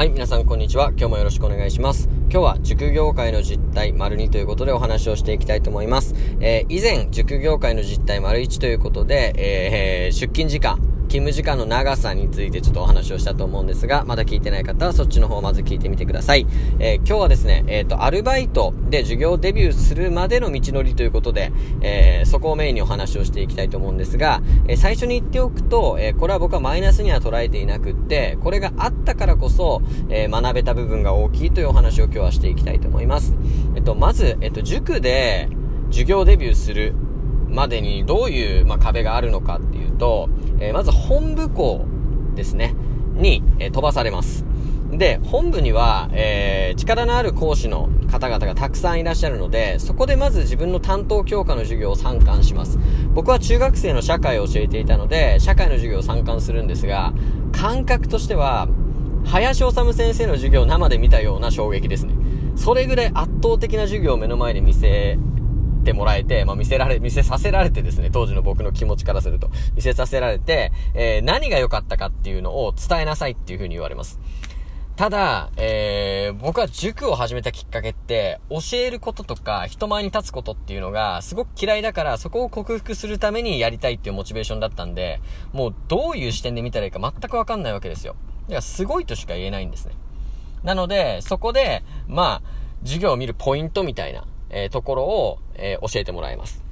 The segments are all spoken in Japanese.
はい、皆さんこんにちは。今日もよろしくお願いします。今日は塾業界の実態丸2ということでお話をしていきたいと思います。えー、以前、塾業界の実態丸1ということで、えー、出勤時間、勤務時間の長さについてちょっとお話をしたと思うんですが、まだ聞いてない方はそっちの方をまず聞いてみてください。えー、今日はですね、えっ、ー、と、アルバイトで授業デビューするまでの道のりということで、えー、そこをメインにお話をしていきたいと思うんですが、え最初に言っておくと、えこれは僕はマイナスには捉えていなくって、これがあったからこそ、え学べた部分が大きいというお話を今日はしていきたいと思います。えっと、まず、えっと、塾で授業デビューするまでにどういう、まあ、壁があるのかっていうと、えー、まず本部校ですね、に、えー、飛ばされます。で、本部には、えー、力のある講師の方々がたくさんいらっしゃるので、そこでまず自分の担当教科の授業を参観します。僕は中学生の社会を教えていたので、社会の授業を参観するんですが、感覚としては、林修先生の授業を生で見たような衝撃ですね。それぐらい圧倒的な授業を目の前で見せってもらえて、まあ、見せられ、見せさせられてですね、当時の僕の気持ちからすると、見せさせられて、えー、何が良かったかっていうのを伝えなさいっていう風に言われます。ただ、えー、僕は塾を始めたきっかけって、教えることとか、人前に立つことっていうのが、すごく嫌いだから、そこを克服するためにやりたいっていうモチベーションだったんで、もうどういう視点で見たらいいか全くわかんないわけですよ。だからすごいとしか言えないんですね。なので、そこで、まあ、授業を見るポイントみたいな、えー、ところを、えー、教えてもらいます。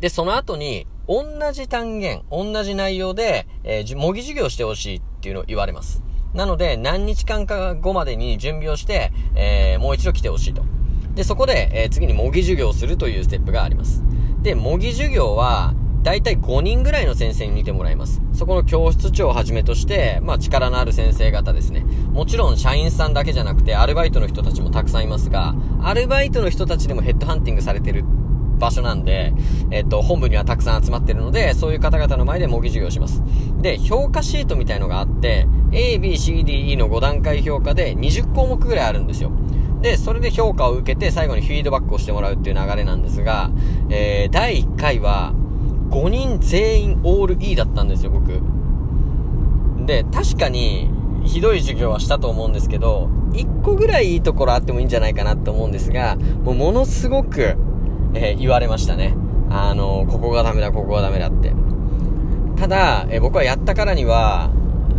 で、その後に、同じ単元、同じ内容で、えー、模擬授業してほしいっていうのを言われます。なので、何日間か後までに準備をして、えー、もう一度来てほしいと。で、そこで、えー、次に模擬授業をするというステップがあります。で、模擬授業は、大体5人ぐらいの先生に見てもらいます。そこの教室長をはじめとして、まあ力のある先生方ですね。もちろん社員さんだけじゃなくて、アルバイトの人たちもたくさんいますが、アルバイトの人たちでもヘッドハンティングされてる場所なんで、えっと、本部にはたくさん集まってるので、そういう方々の前で模擬授業します。で、評価シートみたいのがあって、A, B, C, D, E の5段階評価で20項目ぐらいあるんですよ。で、それで評価を受けて最後にフィードバックをしてもらうっていう流れなんですが、えー、第1回は、5人全員オール E だったんですよ、僕。で、確かに、ひどい授業はしたと思うんですけど、1個ぐらいいいところあってもいいんじゃないかなって思うんですが、もうものすごく、えー、言われましたね。あの、ここがダメだ、ここがダメだって。ただ、えー、僕はやったからには、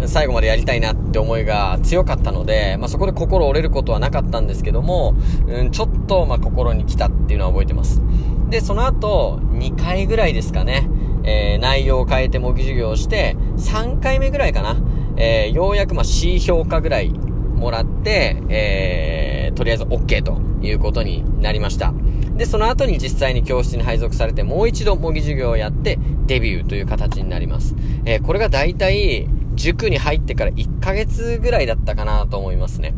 最後までやりたいなって思いが強かったので、まあ、そこで心折れることはなかったんですけども、うん、ちょっと、ま、心に来たっていうのは覚えてます。で、その後、2回ぐらいですかね、えー、内容を変えて模擬授業をして、3回目ぐらいかな、えー、ようやくま C 評価ぐらいもらって、えー、とりあえず OK ということになりました。で、その後に実際に教室に配属されて、もう一度模擬授業をやって、デビューという形になります。えー、これが大体、塾に入ってから1ヶ月ぐらいだったかなと思いますね。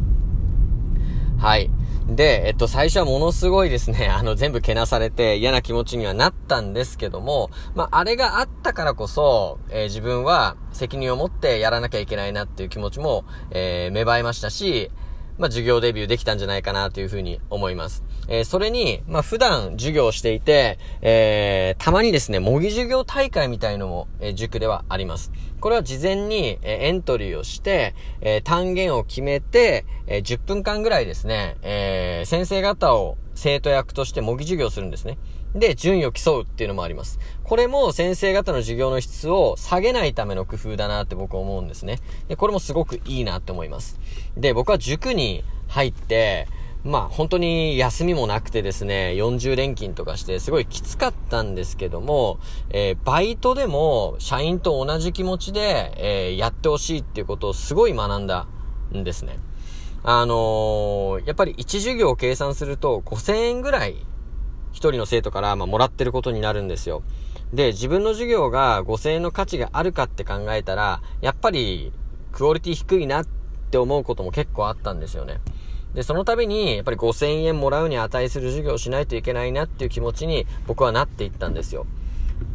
はい。で、えっと、最初はものすごいですね、あの、全部けなされて嫌な気持ちにはなったんですけども、まあ、あれがあったからこそ、えー、自分は責任を持ってやらなきゃいけないなっていう気持ちも、えー、芽生えましたし、まあ、授業デビューできたんじゃないかなというふうに思います。えー、それに、まあ、普段授業をしていて、えー、たまにですね、模擬授業大会みたいのも、えー、塾ではあります。これは事前に、えエントリーをして、え単元を決めて、え10分間ぐらいですね、え先生方を生徒役として模擬授業するんですね。で、順位を競うっていうのもあります。これも先生方の授業の質を下げないための工夫だなって僕は思うんですね。で、これもすごくいいなって思います。で、僕は塾に入って、まあ本当に休みもなくてですね、40連勤とかしてすごいきつかったんですけども、えー、バイトでも社員と同じ気持ちで、えー、やってほしいっていうことをすごい学んだんですね。あのー、やっぱり1授業を計算すると5000円ぐらい一人の生徒から、まあ、もらってることになるんですよ。で、自分の授業が5000円の価値があるかって考えたら、やっぱり、クオリティ低いなって思うことも結構あったんですよね。で、その度に、やっぱり5000円もらうに値する授業をしないといけないなっていう気持ちに僕はなっていったんですよ。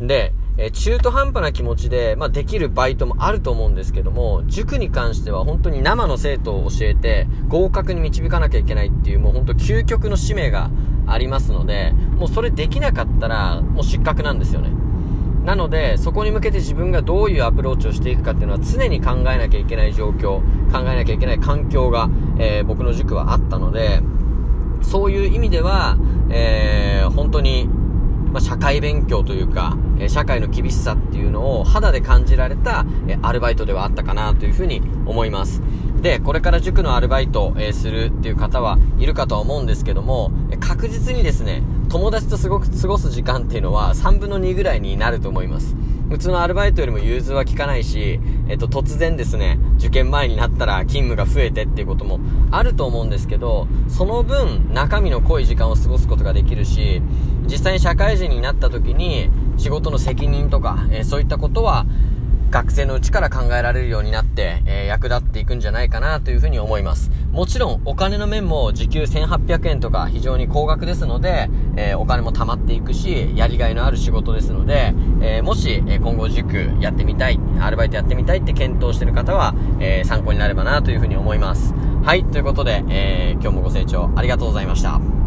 で、え中途半端な気持ちで、まあ、できるバイトもあると思うんですけども、塾に関しては本当に生の生徒を教えて、合格に導かなきゃいけないっていう、もう本当究極の使命がありますので、もうそれできなかったら、もう失格なんですよね。なので、そこに向けて自分がどういうアプローチをしていくかっていうのは常に考えなきゃいけない状況、考えなきゃいけない環境が、えー、僕の塾はあったので、そういう意味では、えー、本当に、まあ、社会勉強というか、え社会の厳しさっていうのを肌で感じられた、えアルバイトではあったかなというふうに思います。で、これから塾のアルバイト、えするっていう方はいるかとは思うんですけども、確実にですね、友達とすごく過ごす時間っていうのは3分の2ぐらいになると思います。普通のアルバイトよりも融通は効かないし、えっと、突然ですね、受験前になったら勤務が増えてっていうこともあると思うんですけど、その分、中身の濃い時間を過ごすことができるし、実際に社会人になった時に、仕事の責任とか、えー、そういったことは、学生のうちから考えられるようになって、えー、役立っていくんじゃないかなというふうに思います。もちろんお金の面も時給1800円とか非常に高額ですので、えー、お金も貯まっていくし、やりがいのある仕事ですので、えー、もし、え今後塾やってみたい、アルバイトやってみたいって検討してる方は、え参考になればなというふうに思います。はい、ということで、え今日もご清聴ありがとうございました。